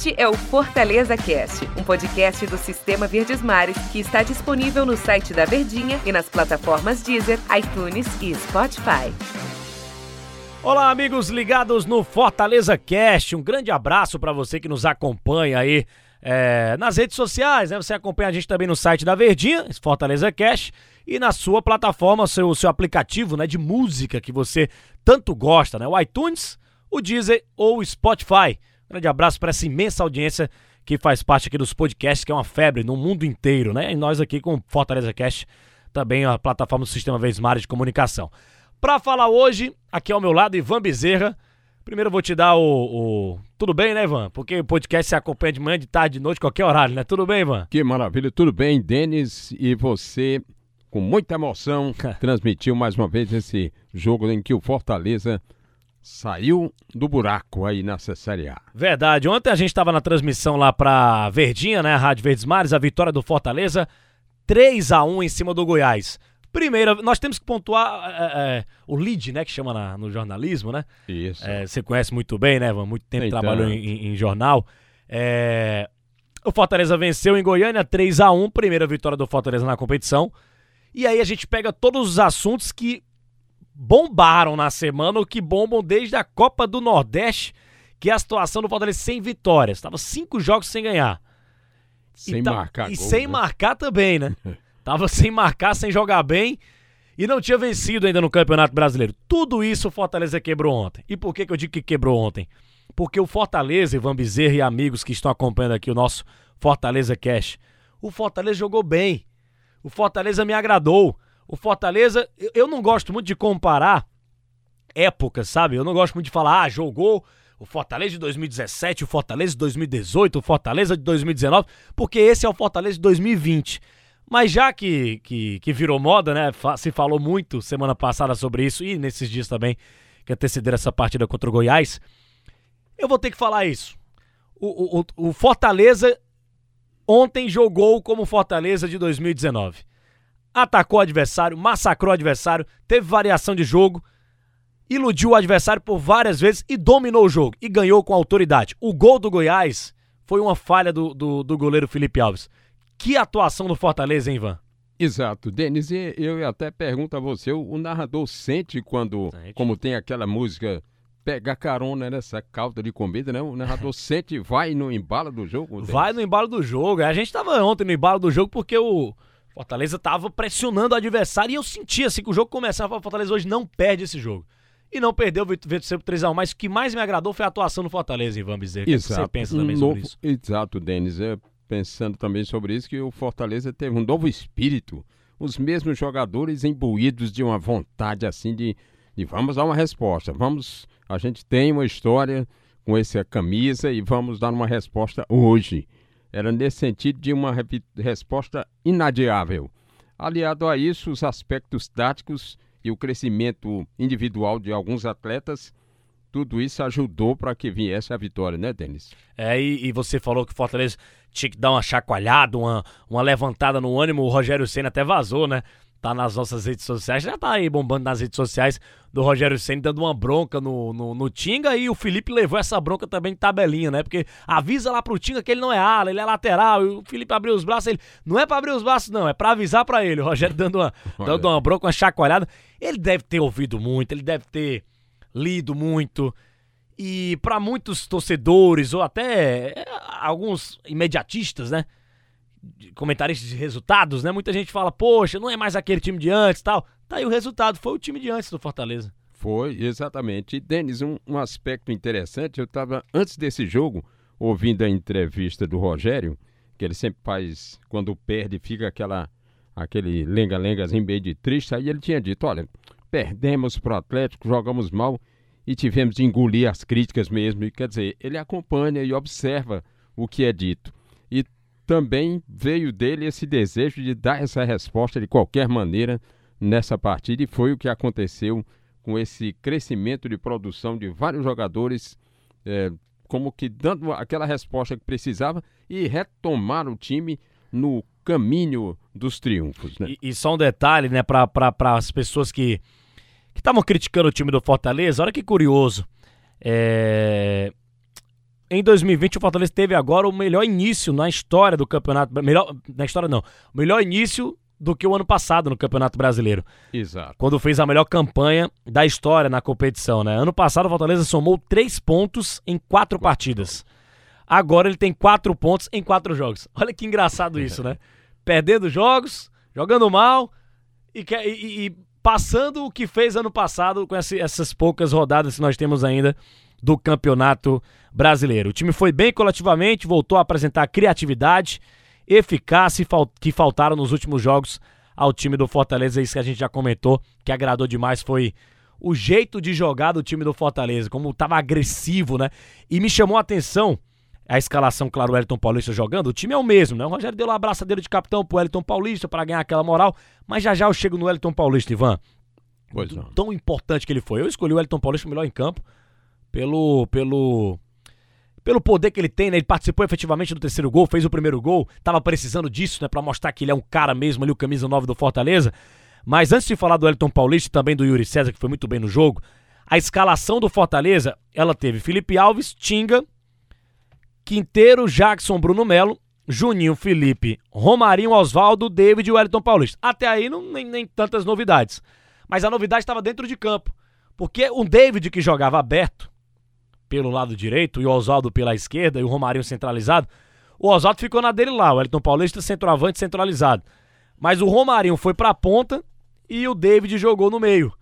Este é o Fortaleza Cast, um podcast do Sistema Verdes Mares que está disponível no site da Verdinha e nas plataformas Deezer, iTunes e Spotify. Olá, amigos ligados no Fortaleza Cast. Um grande abraço para você que nos acompanha aí é, nas redes sociais, né? Você acompanha a gente também no site da Verdinha, Fortaleza Cast, e na sua plataforma, seu, seu aplicativo né, de música que você tanto gosta, né? O iTunes, o Deezer ou o Spotify. Grande abraço para essa imensa audiência que faz parte aqui dos podcasts, que é uma febre no mundo inteiro, né? E nós aqui com Fortaleza Cast, também a plataforma do Sistema Vesmar de Comunicação. Para falar hoje, aqui ao meu lado, Ivan Bezerra. Primeiro eu vou te dar o, o, Tudo bem, né, Ivan? Porque o podcast se acompanha de manhã, de tarde, de noite, qualquer horário, né? Tudo bem, Ivan? Que maravilha, tudo bem, Denis? E você, com muita emoção, transmitiu mais uma vez esse jogo em que o Fortaleza saiu do buraco aí nessa Série A. Verdade. Ontem a gente estava na transmissão lá para Verdinha, né? Rádio Verdes Mares, a vitória do Fortaleza, 3 a 1 em cima do Goiás. Primeiro, nós temos que pontuar é, é, o lead, né? Que chama na, no jornalismo, né? Isso. É, você conhece muito bem, né, Van? Muito tempo então. trabalhou em, em jornal. É, o Fortaleza venceu em Goiânia 3 a 1 primeira vitória do Fortaleza na competição. E aí a gente pega todos os assuntos que bombaram na semana, ou que bombam desde a Copa do Nordeste, que é a situação do Fortaleza sem vitórias. Estava cinco jogos sem ganhar. Sem e marcar. E gol, sem né? marcar também, né? Tava sem marcar, sem jogar bem e não tinha vencido ainda no Campeonato Brasileiro. Tudo isso o Fortaleza quebrou ontem. E por que, que eu digo que quebrou ontem? Porque o Fortaleza, Ivan Bezerra e amigos que estão acompanhando aqui o nosso Fortaleza Cash, o Fortaleza jogou bem. O Fortaleza me agradou. O Fortaleza, eu não gosto muito de comparar épocas, sabe? Eu não gosto muito de falar, ah, jogou o Fortaleza de 2017, o Fortaleza de 2018, o Fortaleza de 2019, porque esse é o Fortaleza de 2020. Mas já que, que, que virou moda, né? Se falou muito semana passada sobre isso e nesses dias também que antecederam essa partida contra o Goiás, eu vou ter que falar isso. O, o, o Fortaleza ontem jogou como Fortaleza de 2019 atacou o adversário, massacrou o adversário, teve variação de jogo, iludiu o adversário por várias vezes e dominou o jogo e ganhou com autoridade. O gol do Goiás foi uma falha do, do, do goleiro Felipe Alves. Que atuação do Fortaleza, hein, Ivan? Exato, Denis, eu até pergunto a você, o narrador sente quando, sente. como tem aquela música pega carona nessa cauda de comida, né? O narrador sente, vai no embalo do jogo? Vai no embalo do jogo. A gente tava ontem no embalo do jogo porque o, Fortaleza estava pressionando o adversário e eu sentia assim que o jogo começava. O Fortaleza hoje não perde esse jogo. E não perdeu, venceu por 3x1. Mas o que mais me agradou foi a atuação do Fortaleza, Ivan Bezerra. O que você pensa também sobre isso? Exato, Denis. É, pensando também sobre isso, que o Fortaleza teve um novo espírito. Os mesmos jogadores imbuídos de uma vontade assim de, de vamos dar uma resposta. Vamos. A gente tem uma história com essa camisa e vamos dar uma resposta hoje era nesse sentido de uma resposta inadiável. Aliado a isso, os aspectos táticos e o crescimento individual de alguns atletas, tudo isso ajudou para que viesse a vitória, né, Denis? É, e, e, você falou que o Fortaleza tinha que dar uma chacoalhada, uma, uma levantada no ânimo. O Rogério Senna até vazou, né? Tá nas nossas redes sociais, já tá aí bombando nas redes sociais do Rogério Senna dando uma bronca no, no, no, Tinga e o Felipe levou essa bronca também de tabelinha, né? Porque avisa lá pro Tinga que ele não é ala, ele é lateral, e o Felipe abriu os braços, ele não é para abrir os braços não, é para avisar para ele. O Rogério dando uma, dando uma bronca, uma chacoalhada. Ele deve ter ouvido muito, ele deve ter lido muito. E para muitos torcedores ou até é, alguns imediatistas, né? Comentaristas de resultados, né? Muita gente fala, poxa, não é mais aquele time de antes tal. Tá aí o resultado, foi o time de antes do Fortaleza. Foi, exatamente. E, Denis, um, um aspecto interessante, eu estava, antes desse jogo, ouvindo a entrevista do Rogério, que ele sempre faz, quando perde, fica aquela aquele lenga-lengazinho meio de triste, aí ele tinha dito, olha, perdemos pro Atlético, jogamos mal e tivemos de engolir as críticas mesmo. E, quer dizer, ele acompanha e observa o que é dito também veio dele esse desejo de dar essa resposta de qualquer maneira nessa partida e foi o que aconteceu com esse crescimento de produção de vários jogadores, é, como que dando aquela resposta que precisava e retomar o time no caminho dos triunfos. Né? E, e só um detalhe, né, para as pessoas que estavam criticando o time do Fortaleza, olha que curioso. É, em 2020 o Fortaleza teve agora o melhor início na história do campeonato. Melhor, na história não. O melhor início do que o ano passado no Campeonato Brasileiro. Exato. Quando fez a melhor campanha da história na competição, né? Ano passado o Fortaleza somou três pontos em quatro, quatro partidas. Agora ele tem quatro pontos em quatro jogos. Olha que engraçado isso, né? Perdendo jogos, jogando mal e, e, e, passando o que fez ano passado com essa, essas poucas rodadas que nós temos ainda do Campeonato Brasileiro. O time foi bem coletivamente, voltou a apresentar criatividade eficácia que faltaram nos últimos jogos ao time do Fortaleza. Isso que a gente já comentou, que agradou demais foi o jeito de jogar do time do Fortaleza, como estava agressivo, né? E me chamou a atenção a escalação, claro, o Elton Paulista jogando. O time é o mesmo, né? O Rogério deu uma abraçadeira de capitão pro Elton Paulista para ganhar aquela moral, mas já já eu chego no Elton Paulista, Ivan. Pois não. Tão importante que ele foi. Eu escolhi o Elton Paulista melhor em campo pelo pelo pelo poder que ele tem, né? Ele participou efetivamente do terceiro gol, fez o primeiro gol, tava precisando disso, né? Pra mostrar que ele é um cara mesmo ali, o camisa 9 do Fortaleza. Mas antes de falar do Elton Paulista e também do Yuri César, que foi muito bem no jogo, a escalação do Fortaleza, ela teve Felipe Alves, Tinga, Quinteiro, Jackson, Bruno Melo, Juninho, Felipe, Romarinho, Oswaldo, David e Wellington Paulista. Até aí não, nem, nem tantas novidades. Mas a novidade estava dentro de campo. Porque o David que jogava aberto, pelo lado direito e o Oswaldo pela esquerda e o Romarinho centralizado, o Oswaldo ficou na dele lá, o Elton Paulista centroavante centralizado. Mas o Romarinho foi para a ponta e o David jogou no meio.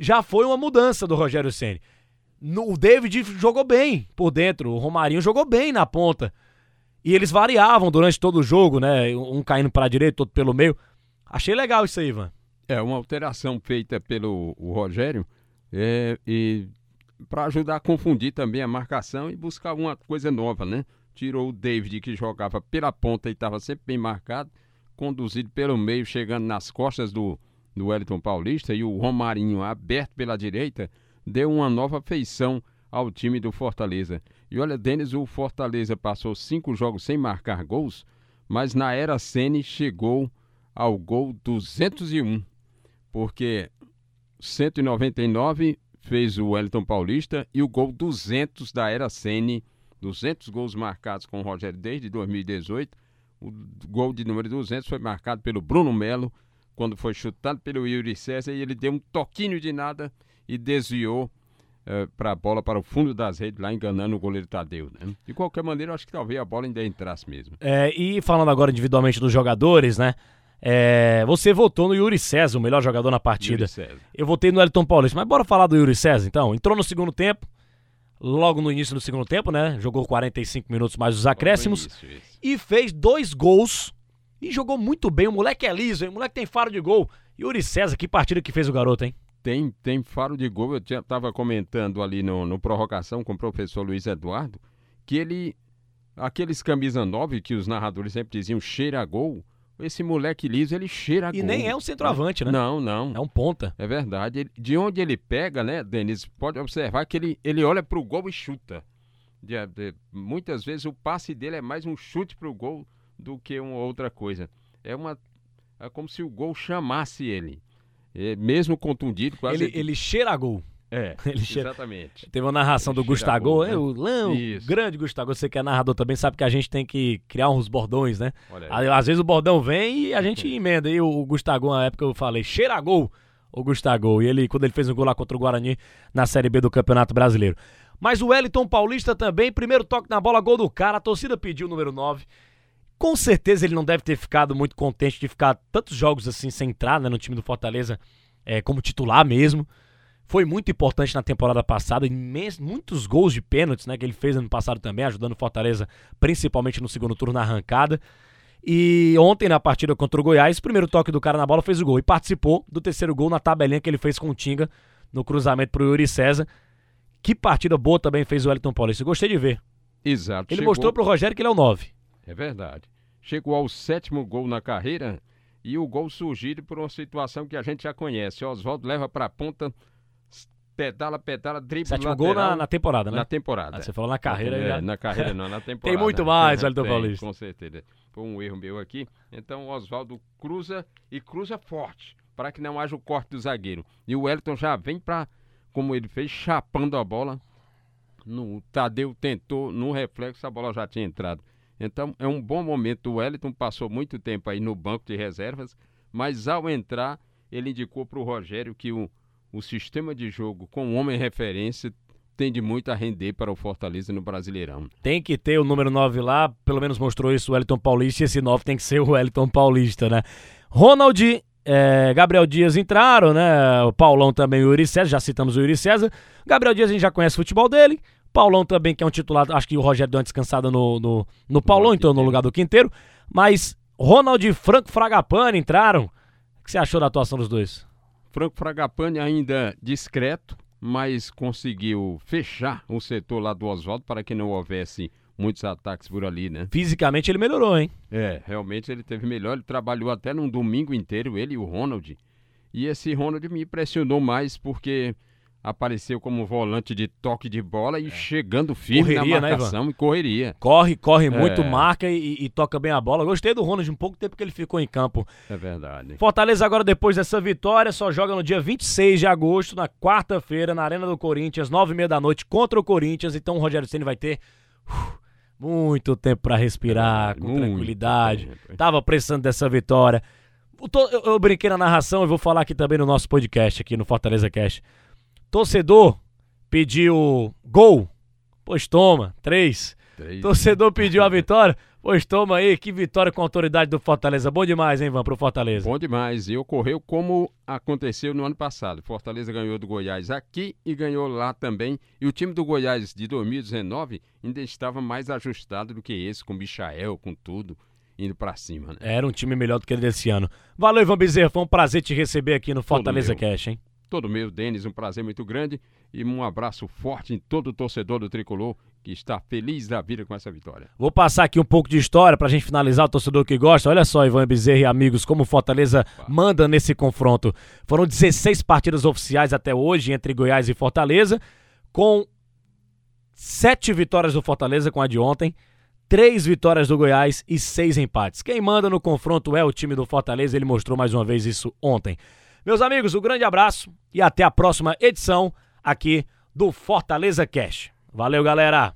Já foi uma mudança do Rogério Ceni. O David jogou bem por dentro, o Romarinho jogou bem na ponta. E eles variavam durante todo o jogo, né? Um caindo para a direita, outro pelo meio. Achei legal isso aí, Ivan. É uma alteração feita pelo Rogério é, e para ajudar a confundir também a marcação e buscar uma coisa nova, né? Tirou o David, que jogava pela ponta e estava sempre bem marcado, conduzido pelo meio, chegando nas costas do, do Wellington Paulista, e o Romarinho aberto pela direita, deu uma nova feição ao time do Fortaleza. E olha, Denis, o Fortaleza passou cinco jogos sem marcar gols, mas na era Sene chegou ao gol 201, porque 199 fez o Wellington Paulista e o gol 200 da Era Sene, 200 gols marcados com o Rogério desde 2018. O gol de número 200 foi marcado pelo Bruno Melo, quando foi chutado pelo Yuri César e ele deu um toquinho de nada e desviou uh, eh, para a bola para o fundo das redes, lá enganando o goleiro Tadeu. Né? De qualquer maneira, acho que talvez a bola ainda entrasse mesmo. É, e falando agora individualmente dos jogadores, né? É, você votou no Yuri César, o melhor jogador na partida. Eu votei no Elton Paulista. Mas bora falar do Yuri César, então. Entrou no segundo tempo, logo no início do segundo tempo, né? Jogou 45 minutos mais os acréscimos. Isso, isso. E fez dois gols. E jogou muito bem. O moleque é liso, hein? O moleque tem faro de gol. Yuri César, que partida que fez o garoto, hein? Tem, tem faro de gol. Eu estava comentando ali no, no prorrogação com o professor Luiz Eduardo que ele. Aqueles camisa 9 que os narradores sempre diziam cheira a gol esse moleque liso, ele cheira a E gol. nem é um centroavante, né? Não, não. É um ponta. É verdade. de onde ele pega, né, Denis, pode observar que ele, ele olha pro gol e chuta. De, de, muitas vezes o passe dele é mais um chute pro gol do que uma outra coisa. É uma é como se o gol chamasse ele. É, mesmo contundido, quase. Ele, ele cheira a gol. É, exatamente. Teve uma narração do Gustavo, né? o Lão, grande Gustavo, você que é narrador também sabe que a gente tem que criar uns bordões, né? Às vezes o bordão vem e a gente emenda. E o Gustavo, na época eu falei, cheira gol, o Gustavo. E ele, quando ele fez um gol lá contra o Guarani na Série B do Campeonato Brasileiro. Mas o Wellington Paulista também, primeiro toque na bola, gol do cara, a torcida pediu o número 9. Com certeza ele não deve ter ficado muito contente de ficar tantos jogos assim sem entrar né, no time do Fortaleza é, como titular mesmo foi muito importante na temporada passada, muitos gols de pênaltis, né, que ele fez ano passado também, ajudando o Fortaleza, principalmente no segundo turno na arrancada. E ontem, na partida contra o Goiás, o primeiro toque do cara na bola fez o gol e participou do terceiro gol na tabelinha que ele fez com o Tinga no cruzamento pro Yuri César. Que partida boa também fez o Wellington Paulista. Gostei de ver. Exato. Ele chegou... mostrou pro Rogério que ele é o 9. É verdade. Chegou ao sétimo gol na carreira e o gol surgido por uma situação que a gente já conhece. Oswaldo leva para a ponta pedala, pedala, dribla Sétimo lateral. gol na, na, temporada, né? Na temporada. Ah, você falou na carreira. É, já... Na carreira não, na temporada. Tem muito mais, Wellington Paulista. Com certeza. Foi um erro meu aqui. Então o Oswaldo cruza e cruza forte, para que não haja o corte do zagueiro. E o Wellington já vem para, como ele fez, chapando a bola No, o Tadeu tentou, no reflexo a bola já tinha entrado. Então é um bom momento. O Wellington passou muito tempo aí no banco de reservas, mas ao entrar, ele indicou para o Rogério que o, o sistema de jogo com homem referência tende muito a render para o Fortaleza no Brasileirão. Tem que ter o número 9 lá, pelo menos mostrou isso o Wellington Paulista, e esse 9 tem que ser o Wellington Paulista, né? Ronald, é, Gabriel Dias entraram, né? O Paulão também, o Yuri César, já citamos o Yuri César. Gabriel Dias a gente já conhece o futebol dele. Paulão também, que é um titular, acho que o Rogério deu uma descansada no, no, no Paulão, então no lugar do Quinteiro. Mas Ronald e Franco Fragapane entraram. O que você achou da atuação dos dois? Franco Fragapane ainda discreto, mas conseguiu fechar o setor lá do Oswaldo para que não houvesse muitos ataques por ali, né? Fisicamente ele melhorou, hein? É, realmente ele teve melhor. Ele trabalhou até num domingo inteiro, ele e o Ronald. E esse Ronald me impressionou mais porque apareceu como volante de toque de bola e é. chegando firme correria, na né, marcação né, e correria. Corre, corre muito, é. marca e, e, toca bem a bola. Gostei do Ronald um pouco tempo que ele ficou em campo. É verdade. Fortaleza agora depois dessa vitória só joga no dia 26 de agosto, na quarta-feira, na Arena do Corinthians, nove e meia da noite contra o Corinthians. Então o Rogério Ceni vai ter uh, muito tempo para respirar, é, com tranquilidade. Tempo. Tava precisando dessa vitória. Eu, eu brinquei na narração e vou falar aqui também no nosso podcast, aqui no Fortaleza Cast. Torcedor pediu gol, pois toma, três. três. Torcedor pediu a vitória, pois toma aí, que vitória com a autoridade do Fortaleza. Bom demais, hein, Ivan, pro Fortaleza. Bom demais, e ocorreu como aconteceu no ano passado. Fortaleza ganhou do Goiás aqui e ganhou lá também. E o time do Goiás de 2019 ainda estava mais ajustado do que esse, com Michael, com tudo indo para cima, né? Era um time melhor do que ele desse ano. Valeu, Ivan Bezerra, foi um prazer te receber aqui no Fortaleza Cash, hein? Todo meu, Denis, um prazer muito grande e um abraço forte em todo o torcedor do Tricolor que está feliz da vida com essa vitória. Vou passar aqui um pouco de história para a gente finalizar o torcedor que gosta. Olha só, Ivan Bezerra e amigos, como Fortaleza manda nesse confronto. Foram 16 partidas oficiais até hoje entre Goiás e Fortaleza, com sete vitórias do Fortaleza com a de ontem, três vitórias do Goiás e seis empates. Quem manda no confronto é o time do Fortaleza, ele mostrou mais uma vez isso ontem. Meus amigos, um grande abraço e até a próxima edição aqui do Fortaleza Cash. Valeu, galera!